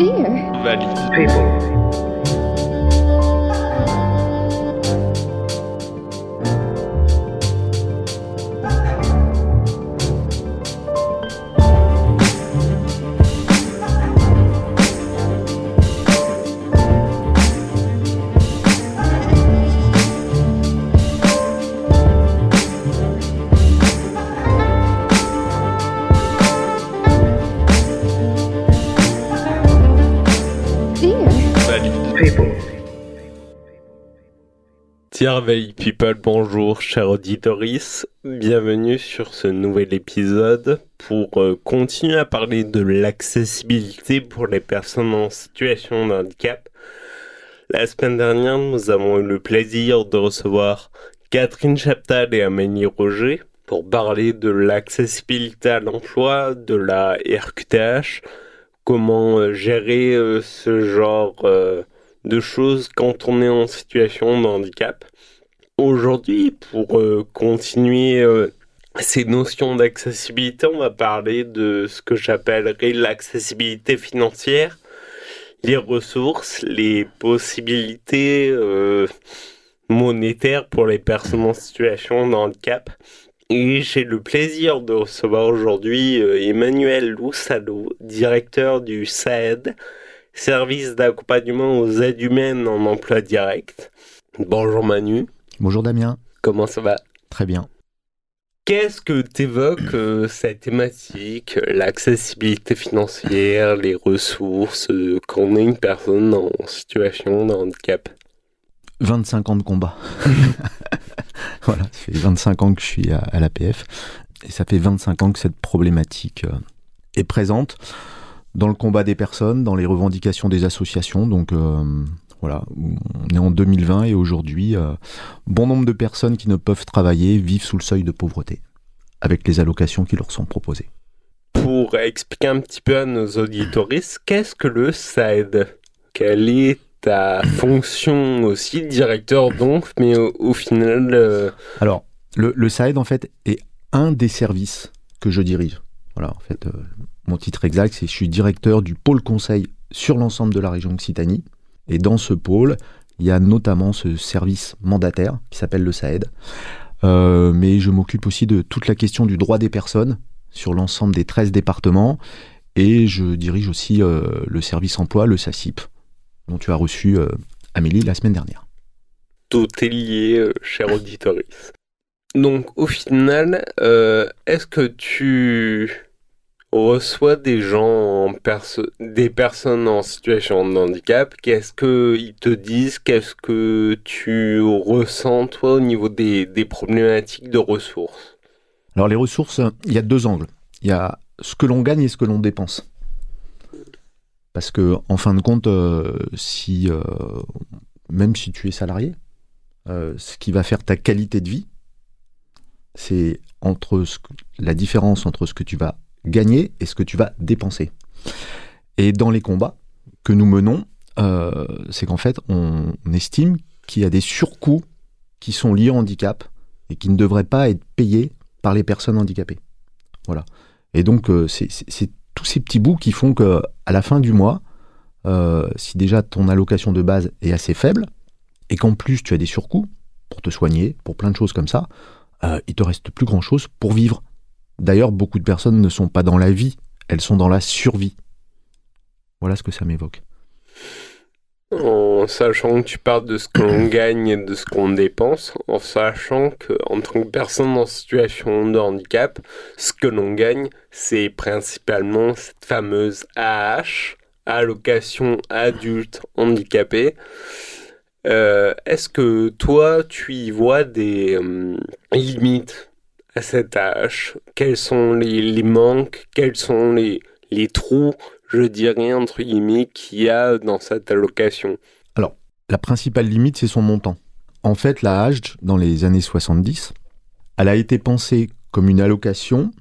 dear. Valide. People. Tierveille People, bonjour cher auditoris, bienvenue sur ce nouvel épisode pour euh, continuer à parler de l'accessibilité pour les personnes en situation de handicap. La semaine dernière, nous avons eu le plaisir de recevoir Catherine Chaptal et Amélie Roger pour parler de l'accessibilité à l'emploi, de la RQTH, comment euh, gérer euh, ce genre de choses quand on est en situation de handicap. Aujourd'hui, pour euh, continuer euh, ces notions d'accessibilité, on va parler de ce que j'appellerais l'accessibilité financière, les ressources, les possibilités euh, monétaires pour les personnes en situation de handicap. Et j'ai le plaisir de recevoir aujourd'hui Emmanuel Loussalo, directeur du SAED, service d'accompagnement aux aides humaines en emploi direct. Bonjour Manu, Bonjour Damien, comment ça va? Très bien. Qu'est-ce que t'évoques euh, cette thématique, euh, l'accessibilité financière, les ressources, euh, quand on est une personne en situation de handicap? 25 ans de combat. voilà, ça fait 25 ans que je suis à, à l'APF et ça fait 25 ans que cette problématique euh, est présente dans le combat des personnes, dans les revendications des associations. Donc euh, voilà, on est en 2020 et aujourd'hui, euh, bon nombre de personnes qui ne peuvent travailler vivent sous le seuil de pauvreté avec les allocations qui leur sont proposées. Pour expliquer un petit peu à nos auditoristes, qu'est-ce que le SAID Quelle est ta fonction aussi, directeur donc, mais au, au final, euh, Alors, le, le SAED, en fait, est un des services que je dirige. Voilà, en fait, euh, mon titre exact, c'est je suis directeur du pôle conseil sur l'ensemble de la région Occitanie. Et dans ce pôle, il y a notamment ce service mandataire qui s'appelle le SAED. Euh, mais je m'occupe aussi de toute la question du droit des personnes sur l'ensemble des 13 départements. Et je dirige aussi euh, le service emploi, le SACIP, dont tu as reçu euh, Amélie la semaine dernière. tout est lié, cher auditoris. Donc, au final, est-ce que tu reçois des gens, en perso- des personnes en situation de handicap Qu'est-ce qu'ils te disent? Qu'est-ce que tu ressens, toi, au niveau des, des problématiques de ressources? Alors les ressources, il y a deux angles. Il y a ce que l'on gagne et ce que l'on dépense. Parce que en fin de compte, euh, si euh, même si tu es salarié, euh, ce qui va faire ta qualité de vie, c'est entre la différence entre ce que tu vas gagner et ce que tu vas dépenser. Et dans les combats que nous menons, euh, c'est qu'en fait, on, estime qu'il y a des surcoûts qui sont liés au handicap et qui ne devraient pas être payés par les personnes handicapées. Voilà. Et donc, euh, c'est- tous ces petits bouts qui font que à la fin du mois, euh, si déjà ton allocation de base est assez faible, et qu'en plus tu as des surcoûts pour te soigner, pour plein de choses comme ça, il te reste plus grand-chose pour vivre. D'ailleurs, beaucoup de personnes ne sont pas dans la vie, elles sont dans la survie. Voilà ce que ça m'évoque. En sachant que tu parles de ce qu'on gagne et de ce qu'on dépense, en sachant que en tant que personne en situation de handicap, ce que l'on gagne, c'est principalement cette fameuse AH, allocation adulte handicapé. Euh, Est-ce que toi, tu y vois des euh, limites cette AH Quels sont les, manques? Quels sont les, trous? Je dirais, entre guillemets, qu'il y a dans cette allocation La principale limite, c'est son montant. En fait, la HAGE, dans les années 70, elle a été pensée comme une allocation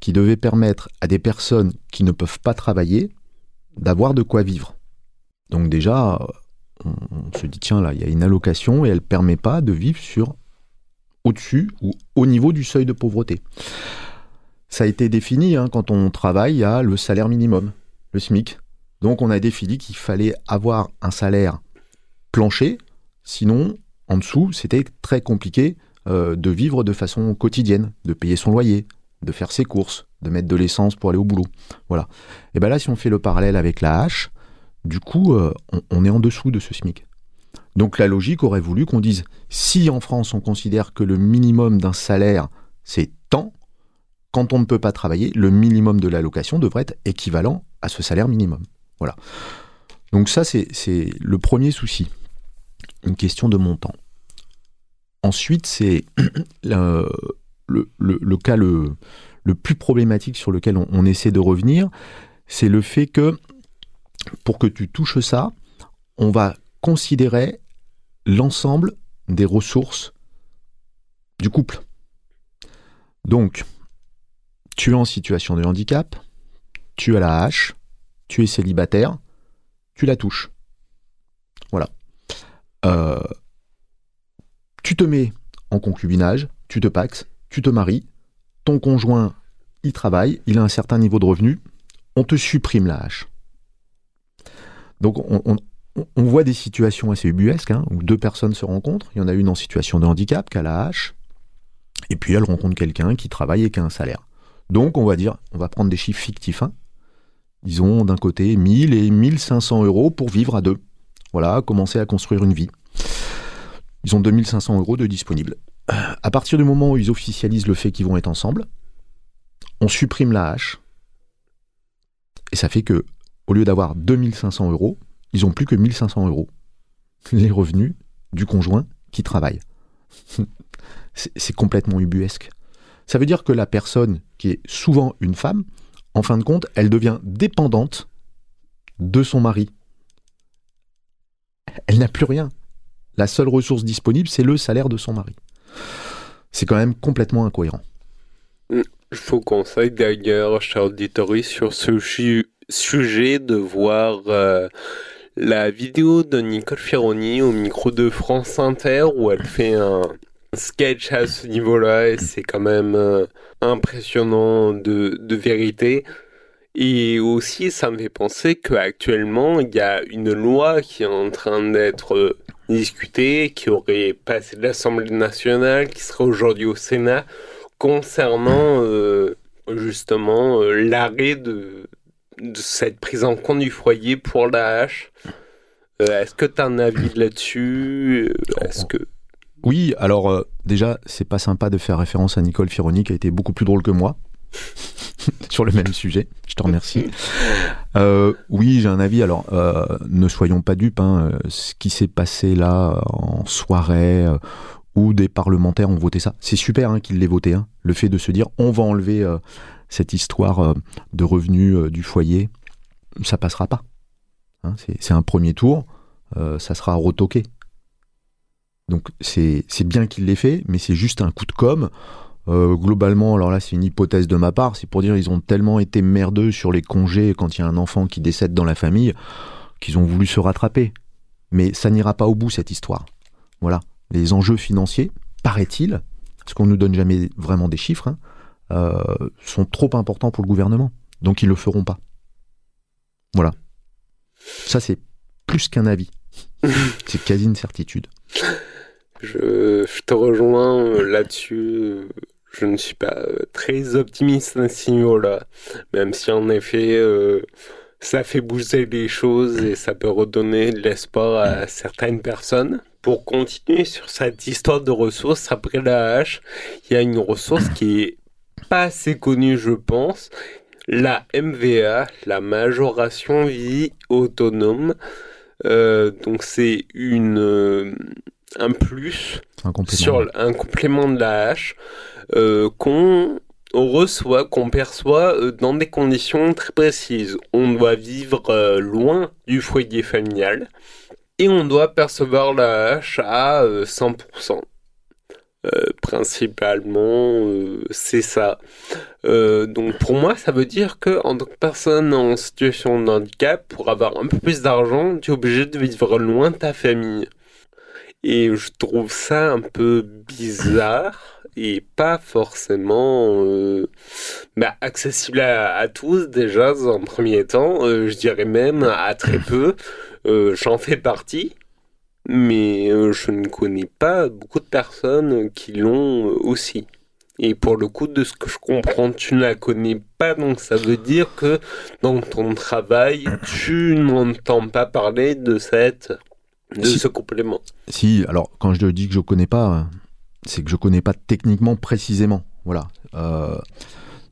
qui devait permettre à des personnes qui ne peuvent pas travailler d'avoir de quoi vivre. Donc déjà, on se dit, tiens, là, il y a une allocation et elle ne permet pas de vivre sur au-dessus ou au niveau du seuil de pauvreté. Ça a été défini, hein, quand on travaille à le salaire minimum, le SMIC. Donc on a défini qu'il fallait avoir un salaire plancher, sinon en dessous c'était très compliqué euh, de vivre de façon quotidienne, de payer son loyer, de faire ses courses, de mettre de l'essence pour aller au boulot. Voilà. Et bien là, si on fait le parallèle avec la hache, du coup, euh, on, on est en dessous de ce SMIC. Donc la logique aurait voulu qu'on dise, si en France on considère que le minimum d'un salaire, c'est tant, quand on ne peut pas travailler, le minimum de l'allocation devrait être équivalent à ce salaire minimum. Voilà. Donc ça, c'est le premier souci. Une question de montant. Ensuite, c'est le, le- le- le cas le, le plus problématique sur lequel on essaie de revenir, c'est le fait que pour que tu touches ça, on va considérer l'ensemble des ressources du couple. Donc, tu es en situation de handicap, tu as la hache, tu es célibataire, tu la touches. Voilà. Euh, tu te mets en concubinage, tu te paxes, tu te maries, ton conjoint, il travaille, il a un certain niveau de revenu, on te supprime la hache. Donc on, on- voit des situations assez ubuesques, hein, où deux personnes se rencontrent, il y en a une en situation de handicap qui a la hache, et puis elle rencontre quelqu'un qui travaille et qui a un salaire. Donc on va dire, on va prendre des chiffres fictifs, hein. ils ont d'un côté 1000 et 1500 euros pour vivre à deux. Voilà, commencer à construire une vie. Ils ont 2500 euros de disponibles. À partir du moment où ils officialisent le fait qu'ils vont être ensemble, on supprime la hache. Et ça fait que, au lieu d'avoir 2500 euros, ils ont plus que 1500 euros. Les revenus du conjoint qui travaille. C'est complètement ubuesque. Ça veut dire que la personne, qui est souvent une femme, en fin de compte, elle devient dépendante de son mari. Elle n'a plus rien. La seule ressource disponible, c'est le salaire de son mari. C'est quand même complètement incohérent. Je vous conseille d'ailleurs, cher auditorie, sur ce sujet de voir euh, la vidéo de Nicole Fironi au micro de France Inter où elle fait un sketch à ce niveau-là et c'est quand même euh, impressionnant de, vérité. Et aussi, ça me fait penser qu'actuellement, il y a une loi qui est en train d'être euh, discutée, qui aurait passé l'Assemblée nationale, qui serait aujourd'hui au Sénat, concernant euh, justement l'arrêt de, de cette prise en compte du foyer pour la hache. Euh, Est-ce que tu as un avis là-dessus? Euh, Est-ce que Oui, alors euh, déjà, c'est pas sympa de faire référence à Nicole Fironi qui a été beaucoup plus drôle que moi sur le même sujet. Je te remercie. Euh, oui, j'ai un avis. Alors, ne soyons pas dupes. hein, ce qui s'est passé là en soirée où des parlementaires ont voté ça, c'est super hein, qu'ils l'aient voté. hein. Le fait de se dire on va enlever cette histoire euh, de revenus euh, du foyer, ça passera pas. Hein, c'est- un premier tour, euh, ça sera retoqué. Donc c'est bien qu'il l'ait fait, mais c'est juste un coup de com. Globalement, alors là c'est une hypothèse de ma part, c'est pour dire ils ont tellement été merdeux sur les congés quand il y a un enfant qui décède dans la famille qu'ils ont voulu se rattraper. Mais ça n'ira pas au bout cette histoire. Voilà, les enjeux financiers, paraît-il, parce qu'on nous donne jamais vraiment des chiffres, hein, sont trop importants pour le gouvernement. Donc ils le feront pas. Voilà. Ça c'est plus qu'un avis. c'est quasi une certitude. je, je te rejoins euh, là-dessus euh, Je ne suis pas euh, très optimiste à ce niveau-là, même si en effet euh, ça fait bouger les choses et ça peut redonner de l'espoir à certaines personnes. Pour continuer sur cette histoire de ressources, après la hache, il y a une ressource qui est pas assez connue, je pense. La MVA, la majoration vie autonome. Euh, donc c'est une euh, un plus Un sur un complément de la hache euh, qu'on reçoit, qu'on perçoit dans des conditions très précises. On doit vivre loin du foyer familial et on doit percevoir la hache à euh, 100%. Euh, principalement, euh, c'est ça. Euh, donc pour moi, ça veut dire que en tant que personne en situation de handicap, pour avoir un peu plus d'argent, tu es obligé de vivre loin de ta famille. Et je trouve ça un peu bizarre est pas forcément bah, accessible à, tous déjà dans un premier temps, je dirais même à très peu. J'en fais partie, mais je ne connais pas beaucoup de personnes qui l'ont aussi. Et pour le coup, de ce que je comprends, tu ne la connais pas, donc ça veut dire que dans ton travail, tu n'entends pas parler de cette, de ce complément. Si, alors quand je dis que je connais pas, c'est que je connais pas techniquement précisément. Voilà. Euh,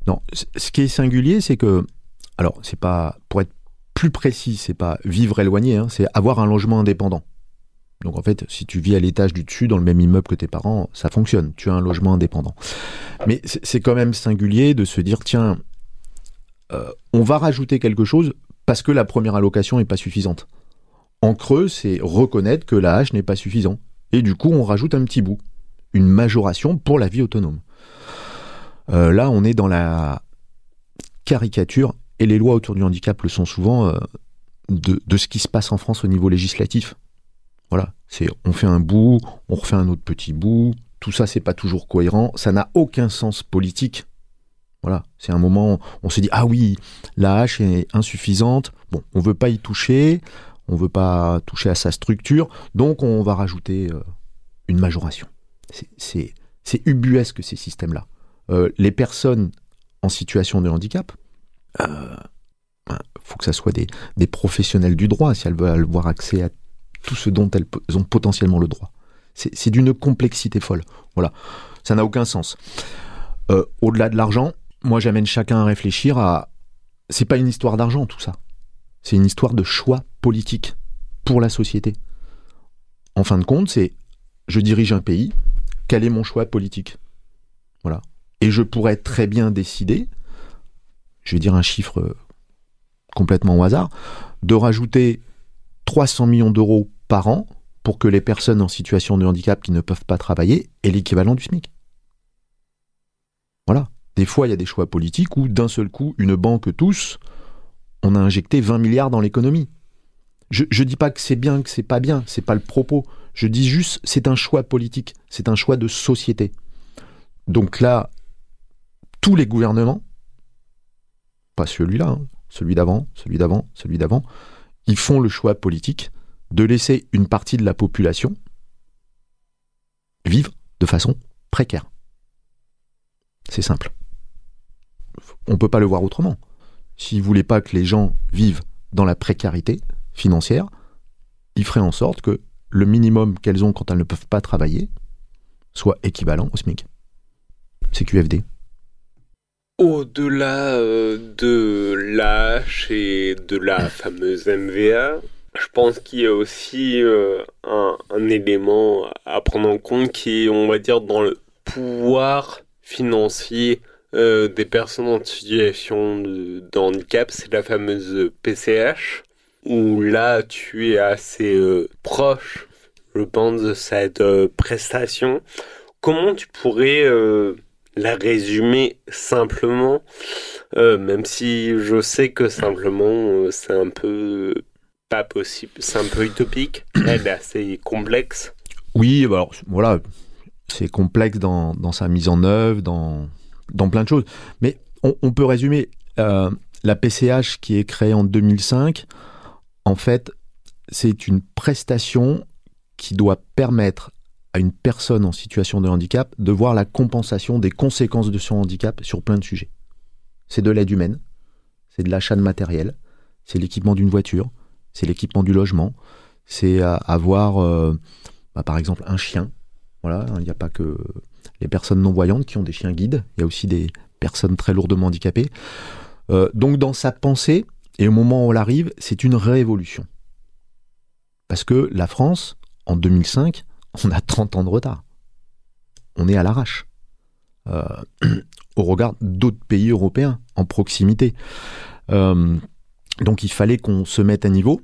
non, ce qui est singulier, c'est que, alors c'est pas, pour être plus précis, c'est pas vivre éloigné, hein, c'est avoir un logement indépendant. Donc en fait, si tu vis à l'étage du dessus dans le même immeuble que tes parents, ça fonctionne. Tu as un logement indépendant. Mais c'est quand même singulier de se dire tiens, euh, on va rajouter quelque chose parce que la première allocation n'est pas suffisante. En creux, c'est reconnaître que la hache n'est pas suffisant. Et du coup, on rajoute un petit bout une majoration pour la vie autonome. Euh, là, on est dans la caricature, et les lois autour du handicap le sont souvent, euh, de, ce qui se passe en France au niveau législatif. Voilà, c'est on fait un bout, on refait un autre petit bout, tout ça c'est pas toujours cohérent, ça n'a aucun sens politique. Voilà, c'est un moment, on se dit ah oui, la hache est insuffisante, bon, on veut pas y toucher, on veut pas toucher à sa structure, donc on va rajouter euh, une majoration. C'est ubuesque ces systèmes-là. Euh, les personnes en situation de handicap, il euh, ben, faut que ça soit des, professionnels du droit si elles veulent avoir accès à tout ce dont elles ont potentiellement le droit. C'est d'une complexité folle. Voilà, ça n'a aucun sens. Euh, au-delà de l'argent, moi j'amène chacun à réfléchir à. C'est pas une histoire d'argent tout ça. C'est une histoire de choix politique pour la société. En fin de compte, c'est je dirige un pays, quel est mon choix politique? Voilà. Et je pourrais très bien décider, je vais dire un chiffre euh, complètement au hasard, de rajouter 300 millions d'euros par an pour que les personnes en situation de handicap qui ne peuvent pas travailler aient l'équivalent du SMIC. Voilà. Des fois, il y a des choix politiques où, d'un seul coup, une banque tous, on a injecté 20 milliards dans l'économie. Je ne dis pas que c'est bien, que c'est pas bien, c'est pas le propos. Je dis juste, c'est un choix politique, c'est un choix de société. Donc là, tous les gouvernements, pas celui-là, hein, celui d'avant, celui d'avant, celui d'avant, ils font le choix politique de laisser une partie de la population vivre de façon précaire. C'est simple. On ne peut pas le voir autrement. S'ils ne voulaient pas que les gens vivent dans la précarité financière, ils feraient en sorte que le minimum qu'elles ont quand elles ne peuvent pas travailler soit équivalent au SMIC. C'est QFD. Au-delà euh, de l'âge et de la fameuse MVA, je pense qu'il y a aussi euh, un, élément à prendre en compte qui est, on va dire, dans le pouvoir financier euh, des personnes en situation de handicap, c'est la fameuse PCH où là tu es assez euh, proche, je pense, de cette prestation. Comment tu pourrais la résumer simplement, même si je sais que simplement c'est un peu pas possible, c'est un peu utopique, elle est assez complexe. Oui, bah alors voilà, c'est complexe dans, sa mise en œuvre, dans, plein de choses. Mais on, on peut résumer la PCH qui est créée en 2005 en fait, c'est une prestation qui doit permettre à une personne en situation de handicap de voir la compensation des conséquences de son handicap sur plein de sujets. C'est de l'aide humaine, c'est de l'achat de matériel, c'est l'équipement d'une voiture, c'est l'équipement du logement, c'est avoir, euh, bah, par exemple, un chien. Voilà, il n'y a pas que les personnes non-voyantes qui ont des chiens guides, il y a aussi des personnes très lourdement handicapées. Euh, donc dans sa pensée, et au moment où elle arrive, c'est une révolution. Parce que la France, en 2005, on a 30 ans de retard. On est à l'arrache. Euh, au regard d'autres pays européens en proximité. Donc il fallait qu'on se mette à niveau.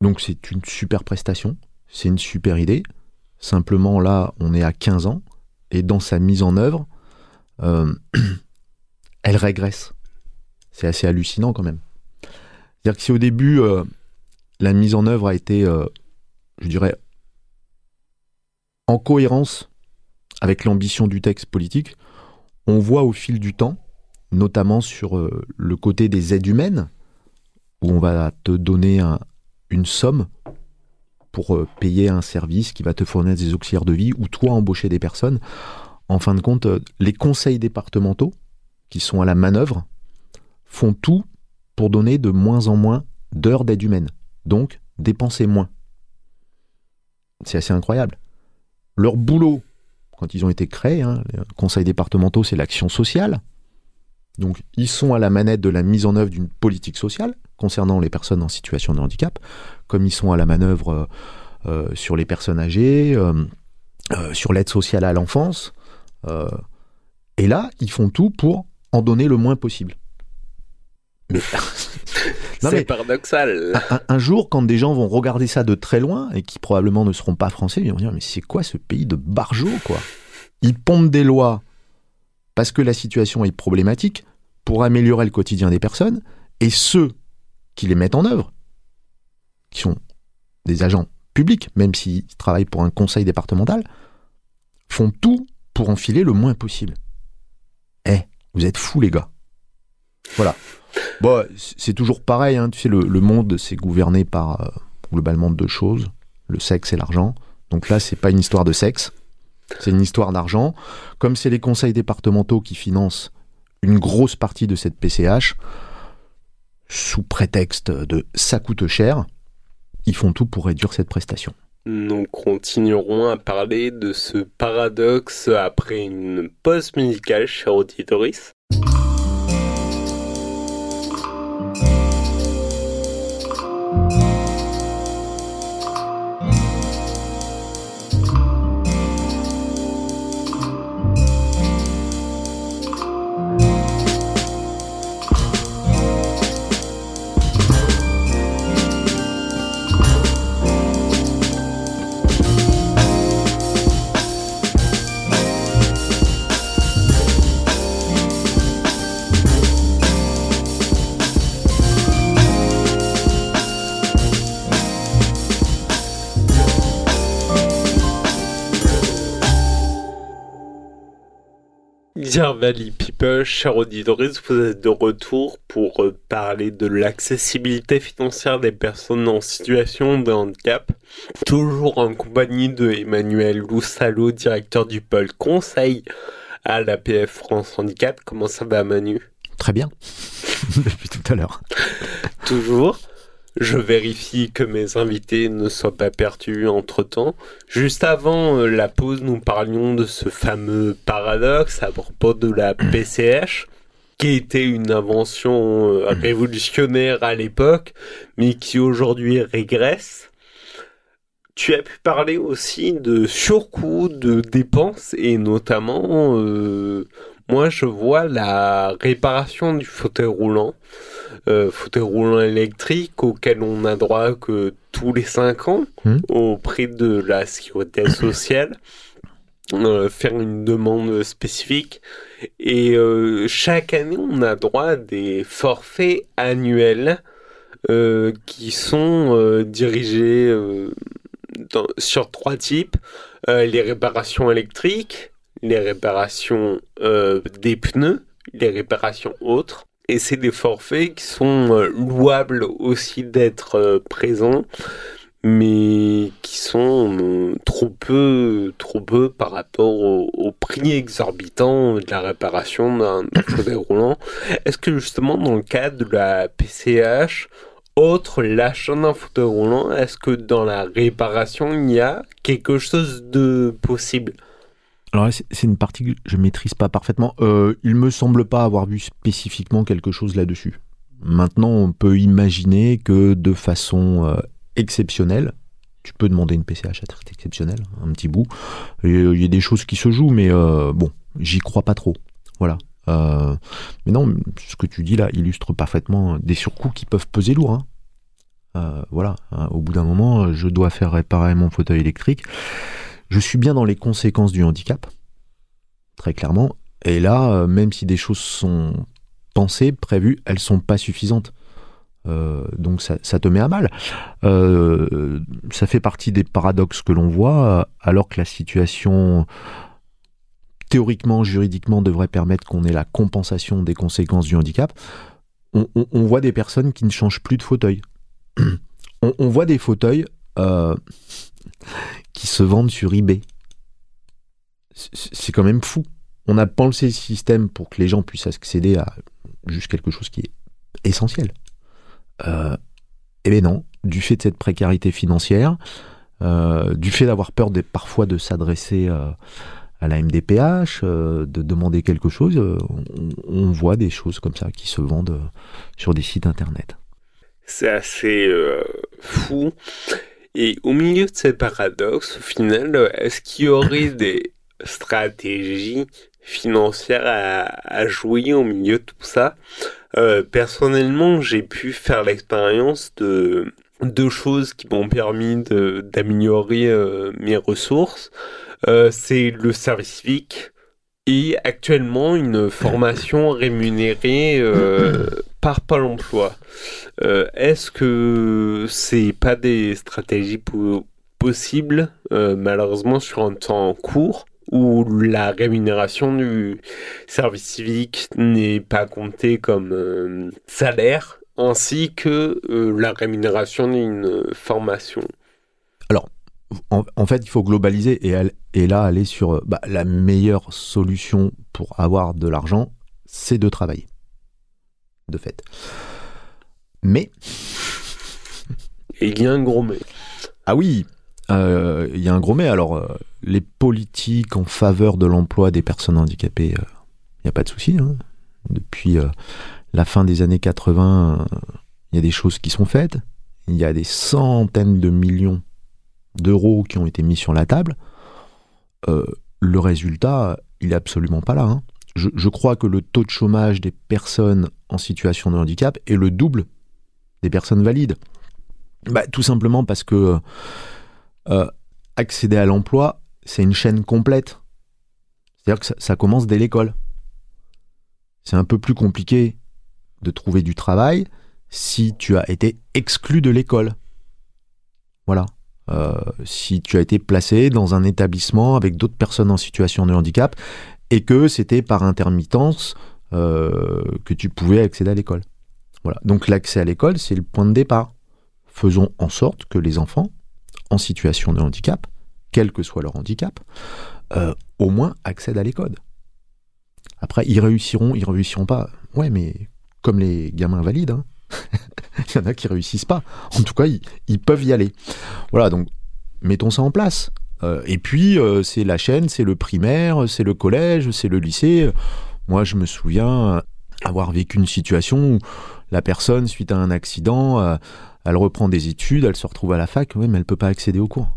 Donc c'est une super prestation, c'est une super idée. Simplement là, on est à 15 ans et dans sa mise en œuvre, euh, elle régresse. C'est assez hallucinant quand même. C'est-à-dire que si au début, euh, la mise en œuvre a été, euh, je dirais, en cohérence avec l'ambition du texte politique, on voit au fil du temps, notamment sur euh, le côté des aides humaines, où on va te donner un- une somme pour euh, payer un service qui va te fournir des auxiliaires de vie, ou toi embaucher des personnes. En fin de compte, euh, les conseils départementaux, qui sont à la manœuvre, font tout pour donner de moins en moins d'heures d'aide humaine. Donc, dépenser moins. C'est assez incroyable. Leur boulot, quand ils ont été créés, hein, les conseils départementaux, c'est l'action sociale. Donc, ils sont à la manette de la mise en œuvre d'une politique sociale concernant les personnes en situation de handicap, comme ils sont à la manœuvre euh, euh, sur les personnes âgées, euh, euh, sur l'aide sociale à l'enfance. et là, ils font tout pour en donner le moins possible. Mais C'est paradoxal. un jour, quand des gens vont regarder ça de très loin et qui probablement ne seront pas français, ils vont dire mais c'est quoi ce pays de barjots quoi? Ils pompent des lois parce que la situation est problématique pour améliorer le quotidien des personnes et ceux qui les mettent en œuvre, qui sont des agents publics, même s'ils travaillent pour un conseil départemental, font tout pour enfiler le moins possible. Eh, vous êtes fous les gars. Voilà. Bon, c'est toujours pareil, hein, tu sais, le, le monde, c'est gouverné par euh, globalement deux choses, le sexe et l'argent. Donc là, c'est pas une histoire de sexe, c'est une histoire d'argent. Comme c'est les conseils départementaux qui financent une grosse partie de cette PCH, sous prétexte de ça coûte cher, ils font tout pour réduire cette prestation. Nous continuerons à parler de ce paradoxe après une pause musicale, cher auditoris. Valley People, chers auditeurs, vous êtes de retour pour euh, parler de l'accessibilité financière des personnes en situation de handicap. Toujours en compagnie de Emmanuel Loussalo, directeur du pôle conseil à l'APF France Handicap. Comment ça va Manu? Très bien, depuis tout à l'heure. Toujours. Je vérifie que mes invités ne soient pas perdus entre temps. Juste avant euh, la pause, nous parlions de ce fameux paradoxe à propos de la PCH, qui était une invention euh, révolutionnaire à l'époque, mais qui aujourd'hui régresse. Tu as pu parler aussi de surcoût, de dépenses, et notamment, euh, moi je vois la réparation du fauteuil roulant euh, fauteuil roulant électrique auquel on a droit que tous les 5 ans Hmm. auprès de la sécurité sociale. Euh, faire une demande spécifique et euh, chaque année on a droit à des forfaits annuels euh, qui sont euh, dirigés euh, dans- sur trois types Euh, les réparations électriques les réparations euh, des pneus les réparations autres et c'est des forfaits qui sont euh, louables aussi d'être euh, présents, mais qui sont trop peu, trop peu par rapport au, au prix exorbitant de la réparation d'un d'un fauteuil roulant. Est-ce que justement dans le cadre de la PCH, autre l'achat d'un fauteuil roulant, est-ce que dans la réparation il y a quelque chose de possible? Alors c'est une partie que je maîtrise pas parfaitement. Euh, il me semble pas avoir vu spécifiquement quelque chose là-dessus. Maintenant, on peut imaginer que de façon euh, exceptionnelle, tu peux demander une PCH à titre exceptionnel, un petit bout. Euh, Il y a des choses qui se jouent, mais euh, bon, j'y crois pas trop. Voilà. Euh, mais non, ce que tu dis là illustre parfaitement des surcoûts qui peuvent peser lourd. hein. Voilà. hein, Au bout d'un moment, je dois faire réparer mon fauteuil électrique. Je suis bien dans les conséquences du handicap, très clairement. Et là, euh, même si des choses sont pensées, prévues, elles sont pas suffisantes. Euh, donc ça, te met à mal. Euh, ça fait partie des paradoxes que l'on voit, alors que la situation théoriquement, juridiquement, devrait permettre qu'on ait la compensation des conséquences du handicap, on, voit des personnes qui ne changent plus de fauteuil. on, voit des fauteuils se vendent sur eBay. C'est quand même fou. On a pensé le système pour que les gens puissent accéder à juste quelque chose qui est essentiel. Euh, eh bien non, du fait de cette précarité financière, euh, du fait d'avoir peur parfois de s'adresser euh, à la MDPH, de demander quelque chose, on, voit des choses comme ça qui se vendent sur des sites internet. C'est assez fou. Et au milieu de ces paradoxes, au final, est-ce qu'il y aurait des stratégies financières à, jouer au milieu de tout ça? Euh, Personnellement, j'ai pu faire l'expérience de deux choses qui m'ont permis d'améliorer euh, mes ressources. Euh, c'est le service civique et actuellement une formation rémunérée par Pôle emploi. Euh, est-ce que c'est pas des stratégies possibles, euh, malheureusement, sur un temps court où la rémunération du service civique n'est pas comptée comme euh, salaire, ainsi que la rémunération d'une formation? Alors, en, fait, il faut globaliser et, là aller sur bah, la meilleure solution pour avoir de l'argent, c'est de travailler de fait. Mais. il y a un gros mais. Ah oui, euh, il y a un gros mais. Alors, euh, les politiques en faveur de l'emploi des personnes handicapées, il euh, n'y a pas de souci. Hein. Depuis la fin des années 80, il y a des choses qui sont faites. Il y a des centaines de millions d'euros qui ont été mis sur la table. le résultat, il est absolument pas là. Hein je, crois que le taux de chômage des personnes en situation de handicap est le double des personnes valides. Bah, tout simplement parce que euh, accéder à l'emploi, c'est une chaîne complète. C'est-à-dire que ça, commence dès l'école. C'est un peu plus compliqué de trouver du travail si tu as été exclu de l'école. Voilà. Euh, si tu as été placé dans un établissement avec d'autres personnes en situation de handicap et que c'était par intermittence euh, que tu pouvais accéder à l'école. Voilà. Donc l'accès à l'école, c'est le point de départ. Faisons en sorte que les enfants en situation de handicap, quel que soit leur handicap, euh, au moins accèdent à l'école. Après, ils réussiront, ils réussiront pas. Ouais, mais comme les gamins valides, hein. il y en a qui réussissent pas. En tout cas, ils peuvent y aller. Voilà, donc mettons ça en place. Euh, et puis, euh, c'est la chaîne, c'est le primaire, c'est le collège, c'est le lycée. Moi, je me souviens avoir vécu une situation où la personne, suite à un accident, euh, elle reprend des études, elle se retrouve à la fac, oui, mais elle peut pas accéder aux cours.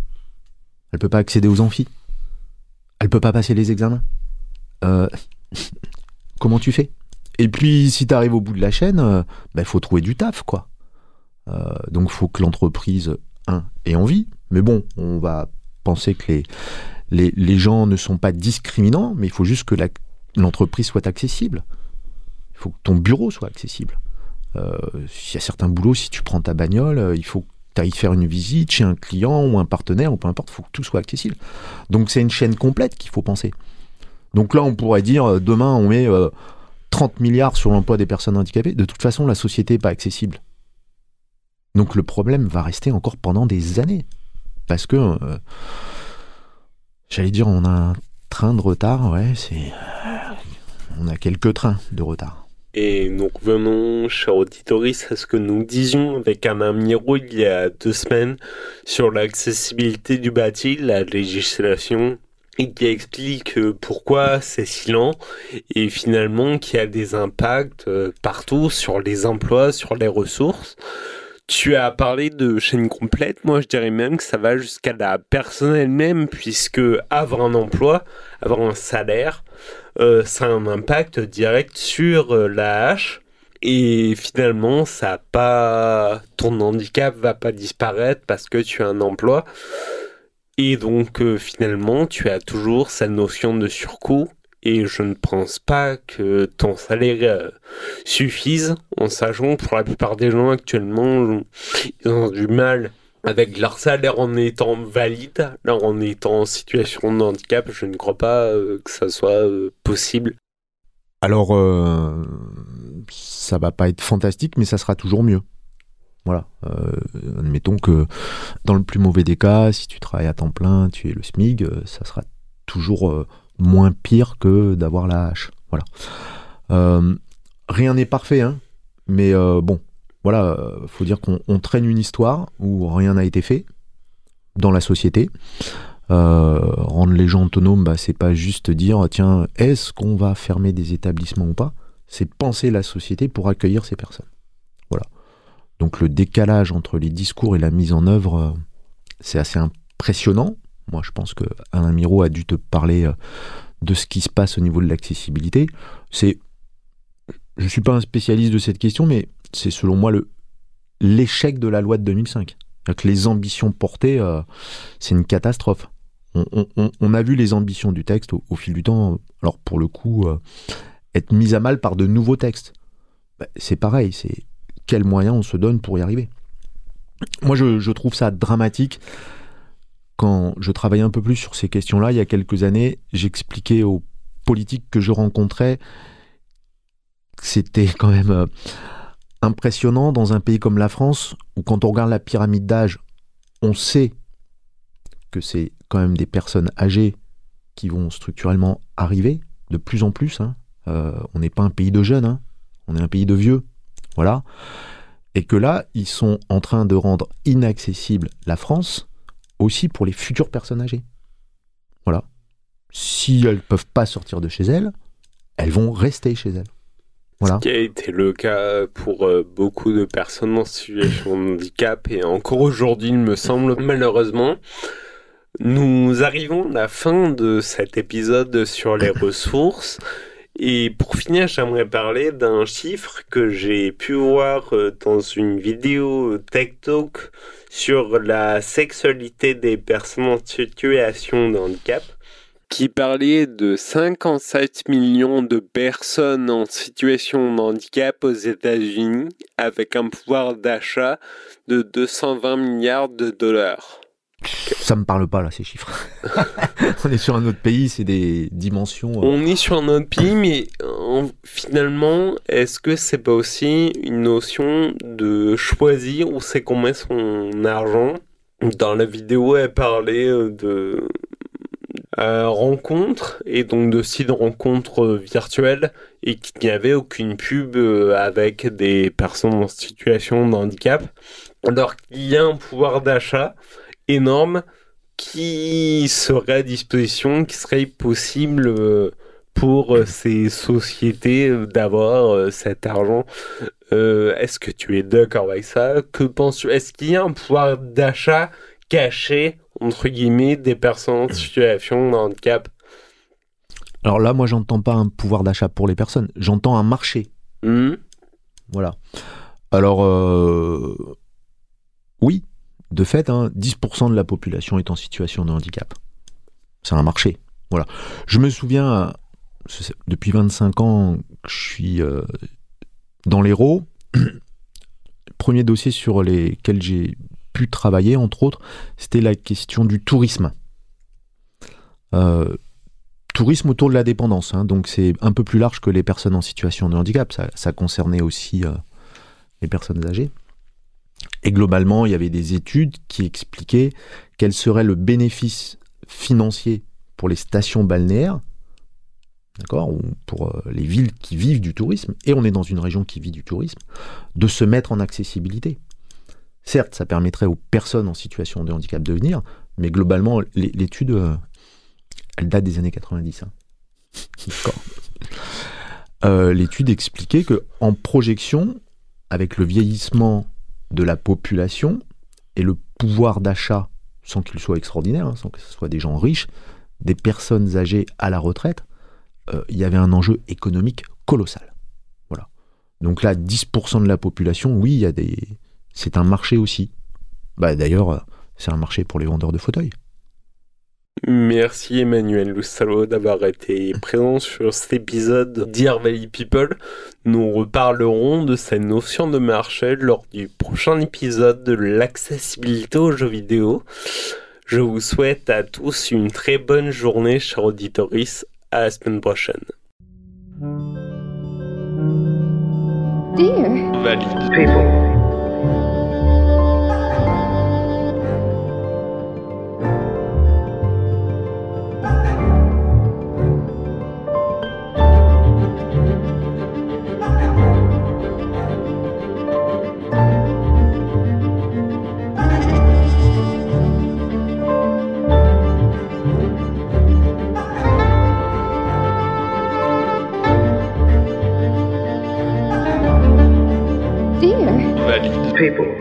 Elle peut pas accéder aux amphis. Elle peut pas passer les examens. comment tu fais? Et puis, si tu arrives au bout de la chaîne, il ben, faut trouver du taf, quoi. donc, il faut que l'entreprise, ait envie. Mais bon, on va penser que les, les, gens ne sont pas discriminants, mais il faut juste que l'entreprise soit accessible. Il faut que ton bureau soit accessible. Euh, il y a certains boulots, si tu prends ta bagnole, euh, il faut que tu ailles faire une visite chez un client ou un partenaire, ou peu importe, il faut que tout soit accessible. Donc c'est une chaîne complète qu'il faut penser. Donc là, on pourrait dire, euh, demain, on met 30 milliards sur l'emploi des personnes handicapées. De toute façon, la société n'est pas accessible. Donc le problème va rester encore pendant des années parce que euh, j'allais dire on a un train de retard, ouais, c'est on a quelques trains de retard. Et donc venons, cher auditoris, à ce que nous disions avec un Miro il y a deux semaines sur l'accessibilité du bâti, la législation, et qui explique pourquoi c'est si lent et finalement qui a des impacts euh, partout sur les emplois, sur les ressources. Tu as parlé de chaîne complète. Moi, je dirais même que ça va jusqu'à la personne elle-même, puisque avoir un emploi, avoir un salaire, euh, ça a un impact direct sur euh, la hache. Et finalement, ça a pas, ton handicap va pas disparaître parce que tu as un emploi. Et donc, euh, finalement, tu as toujours cette notion de surcoût et je ne pense pas que ton salaire euh, suffise en sachant que pour la plupart des gens actuellement ils ont du mal avec leur salaire en étant valide, en étant en situation de handicap, je ne crois pas euh, que ça soit euh, possible. Alors, euh, ça va pas être fantastique, mais ça sera toujours mieux. Voilà. admettons que dans le plus mauvais des cas, si tu travailles à temps plein, tu es le SMIG, ça sera toujours moins pire que d'avoir la hache. Voilà. rien n'est parfait, hein, mais bon, voilà, euh, faut dire qu'on traîne une histoire où rien n'a été fait dans la société. Euh, rendre les gens autonomes, bah, c'est pas juste dire tiens, est-ce qu'on va fermer des établissements ou pas? C'est penser la société pour accueillir ces personnes. Voilà. Donc le décalage entre les discours et la mise en œuvre, euh, c'est assez impressionnant. Moi, je pense que Alain Miro a dû te parler de ce qui se passe au niveau de l'accessibilité. C'est, je suis pas un spécialiste de cette question, mais c'est selon moi le l'échec de la loi de 2005. Que les ambitions portées, euh, c'est une catastrophe. On, a vu les ambitions du texte au, fil du temps, alors pour le coup, euh, être mises à mal par de nouveaux textes. Bah, c'est pareil, c'est quels moyens on se donne pour y arriver. Moi, je trouve ça dramatique. Quand je travaillais un peu plus sur ces questions-là, il y a quelques années, j'expliquais aux politiques que je rencontrais que c'était quand même euh, impressionnant dans un pays comme la France, où quand on regarde la pyramide d'âge, on sait que c'est quand même des personnes âgées qui vont structurellement arriver de plus en plus. Hein. Euh, on n'est pas un pays de jeunes, hein. on est un pays de vieux. Voilà. Et que là, ils sont en train de rendre inaccessible la France aussi pour les futures personnes âgées. Voilà. Si elles ne peuvent pas sortir de chez elles, elles vont rester chez elles. Ce qui a été le cas pour euh, beaucoup de personnes en situation de handicap et encore aujourd'hui, il me semble, malheureusement. Nous arrivons à la fin de cet épisode sur les ressources. Et pour finir, j'aimerais parler d'un chiffre que j'ai pu voir euh, dans une vidéo Tech Talk sur la sexualité des personnes en situation de handicap qui parlait de 57 millions de personnes en situation de handicap aux États-Unis avec un pouvoir d'achat de 220 milliards de dollars. Ça me parle pas là ces chiffres. on est sur un autre pays, c'est des dimensions. Euh. On est sur un autre pays, mais finalement, est-ce que c'est pas aussi une notion de choisir où c'est qu'on met son argent? Dans la vidéo, elle parlait euh, de euh, rencontre et donc de sites de rencontres euh, virtuelles et qu'il n'y avait aucune pub euh, avec des personnes en situation de handicap. Alors qu'il y a un pouvoir d'achat énorme qui serait à disposition, qui serait possible pour ces sociétés d'avoir cet argent. Est-ce que tu es d'accord avec ça? Que penses-tu? Est-ce qu'il y a un pouvoir d'achat caché entre guillemets, des personnes en situation de handicap? Alors là, moi, j'entends pas un pouvoir d'achat pour les personnes, j'entends un marché. Hmm. Voilà. Alors, euh, oui, de fait, 10% hein, de la population est en situation de handicap. C'est un marché. Voilà. Je me souviens, depuis 25 ans que je suis euh, dans l'Hérault, premier dossier sur lesquels j'ai pu travailler, entre autres, c'était la question du tourisme. Euh, tourisme autour de la dépendance, hein. donc c'est un peu plus large que les personnes en situation de handicap, ça, concernait aussi euh, les personnes âgées. Et globalement, il y avait des études qui expliquaient quel serait le bénéfice financier pour les stations balnéaires, d'accord, ou pour euh, les villes qui vivent du tourisme, et on est dans une région qui vit du tourisme, de se mettre en accessibilité. Certes, ça permettrait aux personnes en situation de handicap de venir, mais globalement, l'étude, euh, elle date des années 90. Hein. Euh, l'étude expliquait que en projection, avec le vieillissement de la population et le pouvoir d'achat, sans qu'il soit extraordinaire, hein, sans que ce soit des gens riches, des personnes âgées à la retraite, euh, il y avait un enjeu économique colossal. Voilà. Donc là, 10% de la population, oui, il y a des, c'est un marché aussi. Bah, D'ailleurs, c'est un marché pour les vendeurs de fauteuils. Merci Emmanuel Loussalo d'avoir été présent sur cet épisode Dear Valley People. Nous reparlerons de cette notion de marché lors du prochain épisode de l'accessibilité aux jeux vidéo. Je vous souhaite à tous une très bonne journée, chers auditoris. À la semaine prochaine. Dear Valley people. People.